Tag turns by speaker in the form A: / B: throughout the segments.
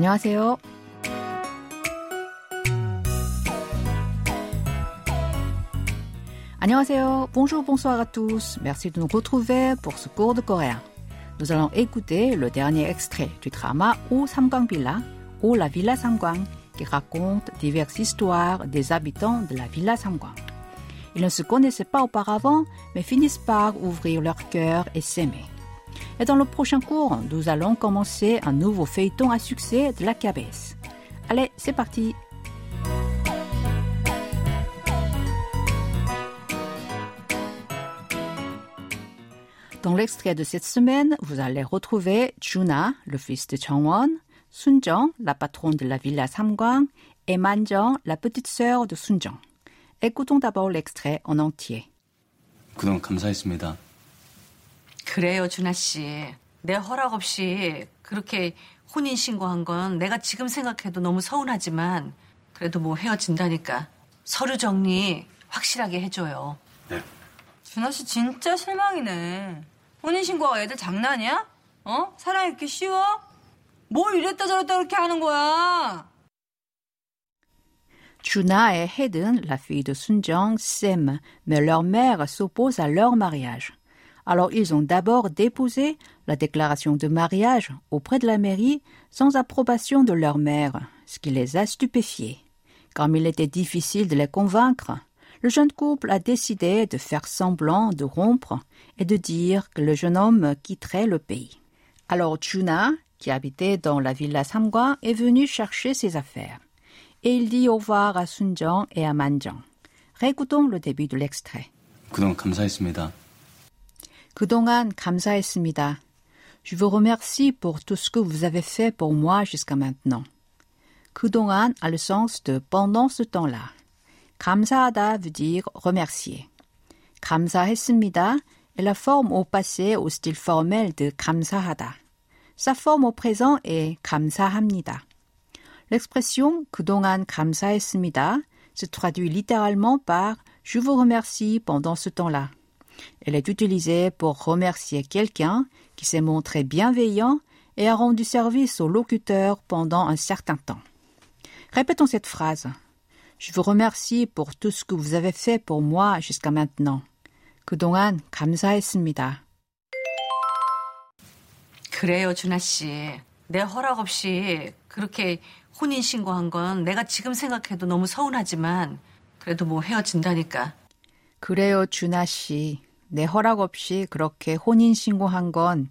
A: 안녕하세요. 안녕하세요. Bonjour, bonsoir à tous. Merci de nous retrouver pour ce cours de coréen. Nous allons écouter le dernier extrait du drama O Samgang Villa ou la Villa Samgang qui raconte diverses histoires des habitants de la Villa Samgang. Ils ne se connaissaient pas auparavant, mais finissent par ouvrir leur cœur et s'aimer. Et dans le prochain cours, nous allons commencer un nouveau feuilleton à succès de la KBS. Allez, c'est parti! Dans l'extrait de cette semaine, vous allez retrouver Juna, le fils de Changwon, Sunjong, la patronne de la villa Samgwang, et Manjong, la petite sœur de Sunjong. Écoutons d'abord l'extrait en entier.
B: 그동안 감사했습니다.
C: 그래요, 준하 씨. 내 허락 없이 그렇게 혼인 신고한 건 내가 지금 생각해도 너무 서운하지만 그래도 뭐 헤어진다니까 서류 정리 확실하게 해줘요.
B: 네.
D: 준하 씨 진짜 실망이네. 혼인 신고가 애들 장난이야? 어? 사랑이 이렇게 쉬워? 뭘 이랬다 저랬다 그렇게 하는 거야?
A: Juna et Hayden, la fille de Sunjong, s'aiment, mais leur mère s'oppose à leur mariage. Alors ils ont d'abord déposé la déclaration de mariage auprès de la mairie sans approbation de leur mère, ce qui les a stupéfiés. Comme il était difficile de les convaincre, le jeune couple a décidé de faire semblant de rompre et de dire que le jeune homme quitterait le pays. Alors Juna, qui habitait dans la villa Samgwa, est venu chercher ses affaires. Et il dit au revoir à Sunjong et à Manjong. Réécoutons le début de l'extrait.
B: 그동안 감사했습니다.
A: 그동안 감사했습니다. Je vous remercie pour tout ce que vous avez fait pour moi jusqu'à maintenant. 그동안 a le sens de pendant ce temps-là. 감사하다 veut dire remercier. 감사했습니다 est la forme au passé au style formel de 감사하다. Sa forme au présent est 감사합니다. L'expression 그동안 감사했습니다 se traduit littéralement par je vous remercie pendant ce temps-là. Elle est utilisée pour remercier quelqu'un qui s'est montré bienveillant et a rendu service au locuteur pendant un certain temps. Répétons cette phrase. Je vous remercie pour tout ce que vous avez fait pour moi jusqu'à maintenant. 그동안 감사했습니다.
C: 그래요, 준하 씨. 내 허락 없이 그렇게 혼인 신고한 건 내가 지금 생각해도 너무 서운하지만 그래도 뭐 헤어진다니까.
A: 그래요, 준하 씨. 내 허락 없이 그렇게 혼인 신고한 건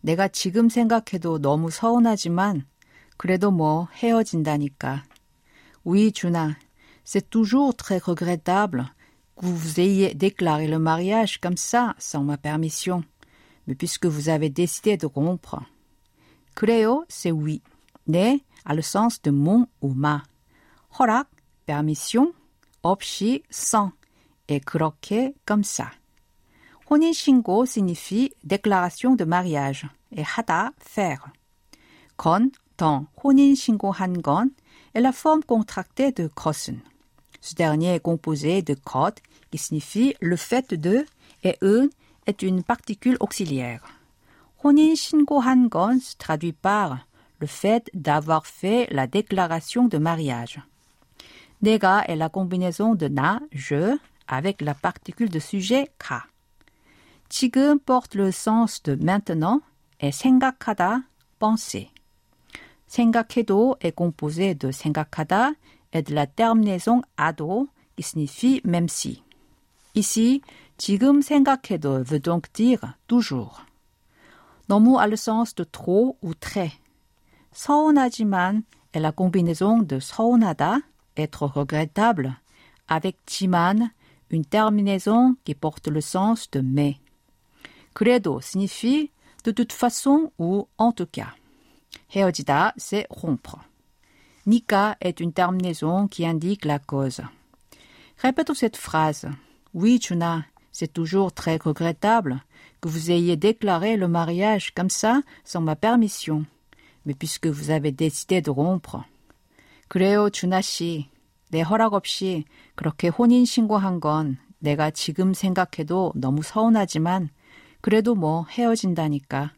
A: 내가 지금 생각해도 너무 서운하지만 그래도 뭐 헤어진다니까. Oui, Juna, c'est toujours très regrettable que vous ayez déclaré le mariage comme ça, sans ma permission. Mais puisque vous avez décidé de rompre. 그래요, c'est oui. 네 a le sens de mon ou ma. 허락, permission, 없이, sans. Et 그렇게, comme ça. 혼인신고 signifie déclaration de mariage et 하다, faire. 건, dans, 혼인신고한 건 est la forme contractée de 것은. Ce dernier est composé de 것, qui signifie le fait de, et 은 est une particule auxiliaire. 혼인신고한 건 se traduit par le fait d'avoir fait la déclaration de mariage. 내가 est la combinaison de na, je, avec la particule de sujet 가. 지금 porte le sens de maintenant et 생각하다, penser. 생각해도 est composé de 생각하다 et de la terminaison ado qui signifie même si. Ici, 지금 생각해도 veut donc dire toujours. 너무 a le sens de trop ou très. 서운하지만 est la combinaison de 서운하다, être regrettable, avec 지만, une terminaison qui porte le sens de mais. 그래도 signifie de toute façon ou en tout cas. 헤어지다, c'est rompre. Nika est une terminaison qui indique la cause. Répétons cette phrase. Oui, Juna, c'est toujours très regrettable que vous ayez déclaré le mariage comme ça sans ma permission. Mais puisque vous avez décidé de rompre. 그래요, 준하 씨. 내 허락 없이 그렇게 혼인 신고한 건 내가 지금 생각해도 너무 서운하지만 그래도 뭐 헤어진다니까.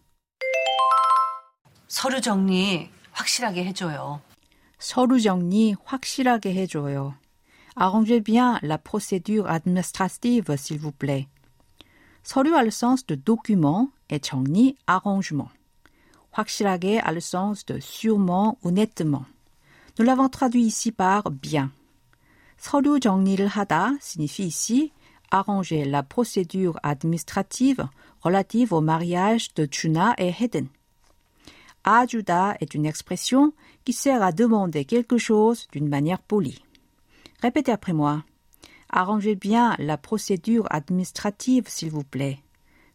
C: 서류 정리 확실하게 해줘요.
A: 서류 정리 확실하게 해줘요. Arrangez bien la procédure administrative, s'il vous plaît. 서류 a le sens de document et 정리 arrangement. 확실하게 a le sens de sûrement ou nettement. Nous l'avons traduit ici par bien. 서류 정리를 하다 signifie ici arranger la procédure administrative relative au mariage de Tuna et Hedden. Ajuda est une expression qui sert à demander quelque chose d'une manière polie. Répétez après moi. Arrangez bien la procédure administrative, s'il vous plaît.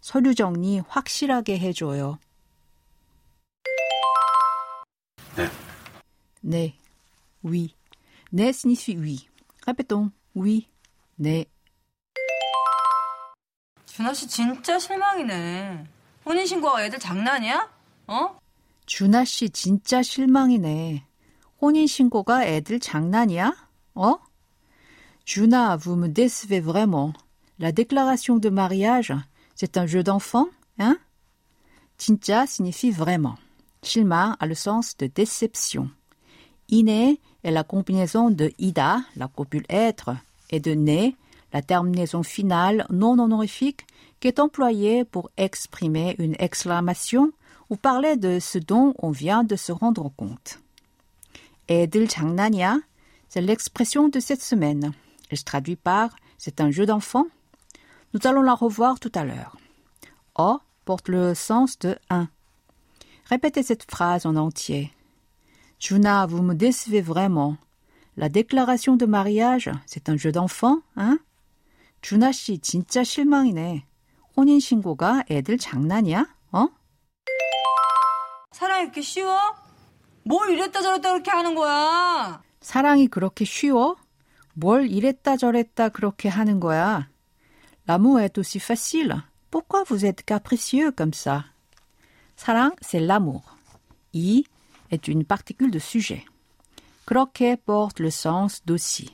A: 서류 정리 확실하게 해줘요.
B: 네.
A: 네. Oui. 네 signifie oui. Répétons. Oui. 네.
D: 준하 씨 진짜 실망이네. 혼인신고가 애들 장난이야? 어?
A: 준하 씨 진짜 실망이네. 혼인 신고가 애들 장난이야? 어? Juna, vous me décevez vraiment. La déclaration de mariage, c'est un jeu d'enfant, hein? 진짜 signifie vraiment. 실망 a le sens de déception. 이내 est la combinaison de ida, la copule être, et de né, la terminaison finale non honorifique qui est employée pour exprimer une exclamation ou parler de ce dont on vient de se rendre compte. 애들 장난이야? C'est l'expression de cette semaine. Elle se traduit par c'est un jeu d'enfant. Nous allons la revoir tout à l'heure. O porte le sens de un. Répétez cette phrase en entier. Juna, vous me décevez vraiment. La déclaration de mariage, c'est un jeu d'enfant, hein? 준하 씨 진짜 실망이네. 혼인 신고가 애들 장난이야? 어?
D: 사랑이 이렇게 쉬워? 뭘 이랬다 저랬다 그렇게 하는 거야?
A: 사랑이 그렇게 쉬워? 뭘 이랬다 저랬다 그렇게 하는 거야? L'amour est aussi facile. Pourquoi vous êtes capricieux comme ça? 사랑, c'est l'amour. 이 est une particule de sujet. 그렇게 porte le sens d'aussi.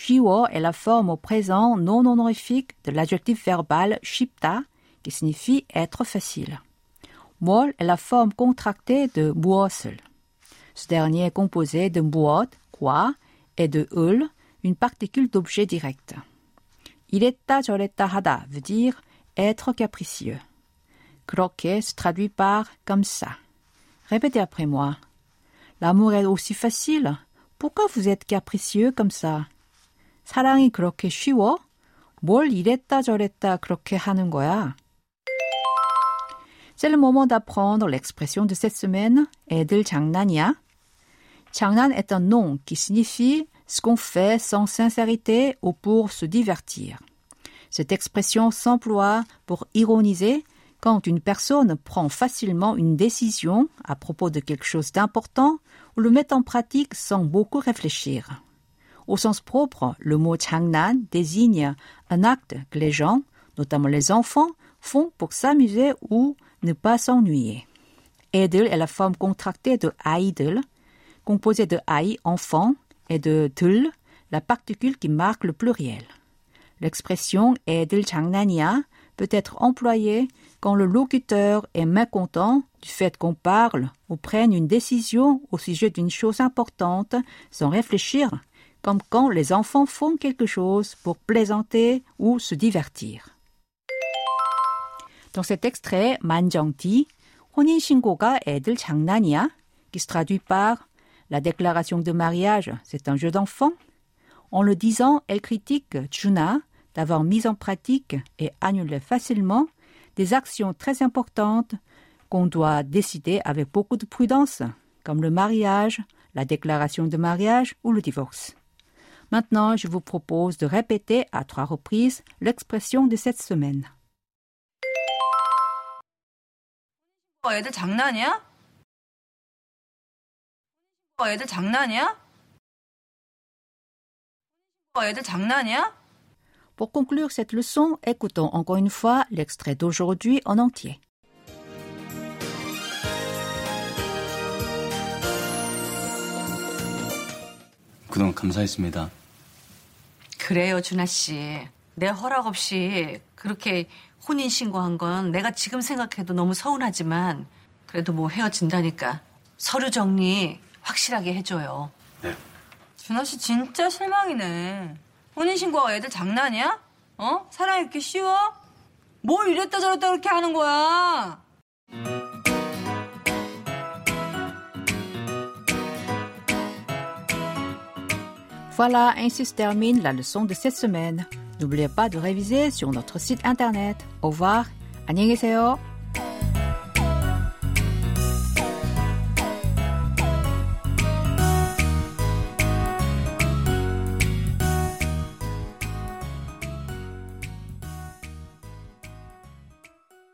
A: Shiwo est la forme au présent non honorifique de l'adjectif verbal shipta, qui signifie être facile. Mol est la forme contractée de muosl. Ce dernier est composé de muot, quoi, et de ul, une particule d'objet direct. Iretta joretta hada veut dire être capricieux. Croquer se traduit par comme ça. Répétez après moi. L'amour est aussi facile. Pourquoi vous êtes capricieux comme ça? 사랑이 그렇게 쉬워? 뭘 이랬다 저랬다 그렇게 하는 거야? C'est le moment d'apprendre l'expression de cette semaine. 애들 장난이야? 장난 est un nom qui signifie ce qu'on fait sans sincérité ou pour se divertir. Cette expression s'emploie pour ironiser quand une personne prend facilement une décision à propos de quelque chose d'important ou le met en pratique sans beaucoup réfléchir. Au sens propre, le mot changnan désigne un acte que les gens, notamment les enfants, font pour s'amuser ou ne pas s'ennuyer. Idle est la forme contractée de idle, composée de ai enfant et de tul, la particule qui marque le pluriel. L'expression idle changnania peut être employée quand le locuteur est mécontent du fait qu'on parle ou prenne une décision au sujet d'une chose importante sans réfléchir comme quand les enfants font quelque chose pour plaisanter ou se divertir. Dans cet extrait, 만정 dit 혼인신고가 애들 장난이야, qui se traduit par la déclaration de mariage, c'est un jeu d'enfant. En le disant, elle critique Juna d'avoir mis en pratique et annulé facilement des actions très importantes qu'on doit décider avec beaucoup de prudence, comme le mariage, la déclaration de mariage ou le divorce. Maintenant, je vous propose de répéter à trois reprises l'expression de cette semaine.
D: 애들 장난이야? 애들 장난이야? 애들 장난이야?
A: Pour conclure cette leçon, écoutons encore une fois l'extrait d'aujourd'hui en entier.
B: 그동안 감사했습니다.
C: 그래요, 준하 씨. 내 허락 없이 그렇게 혼인 신고한 건 내가 지금 생각해도 너무 서운하지만 그래도 뭐 헤어진다니까 서류 정리 확실하게 해줘요.
B: 네.
D: 준하 씨 진짜 실망이네. 혼인 신고하고 애들 장난이야? 어? 사랑이 이렇게 쉬워? 뭘 이랬다 저랬다 그렇게 하는 거야?
A: Voilà, ainsi se termine la leçon de cette semaine. N'oubliez pas de réviser sur notre site internet. Au revoir. 안녕히 계세요.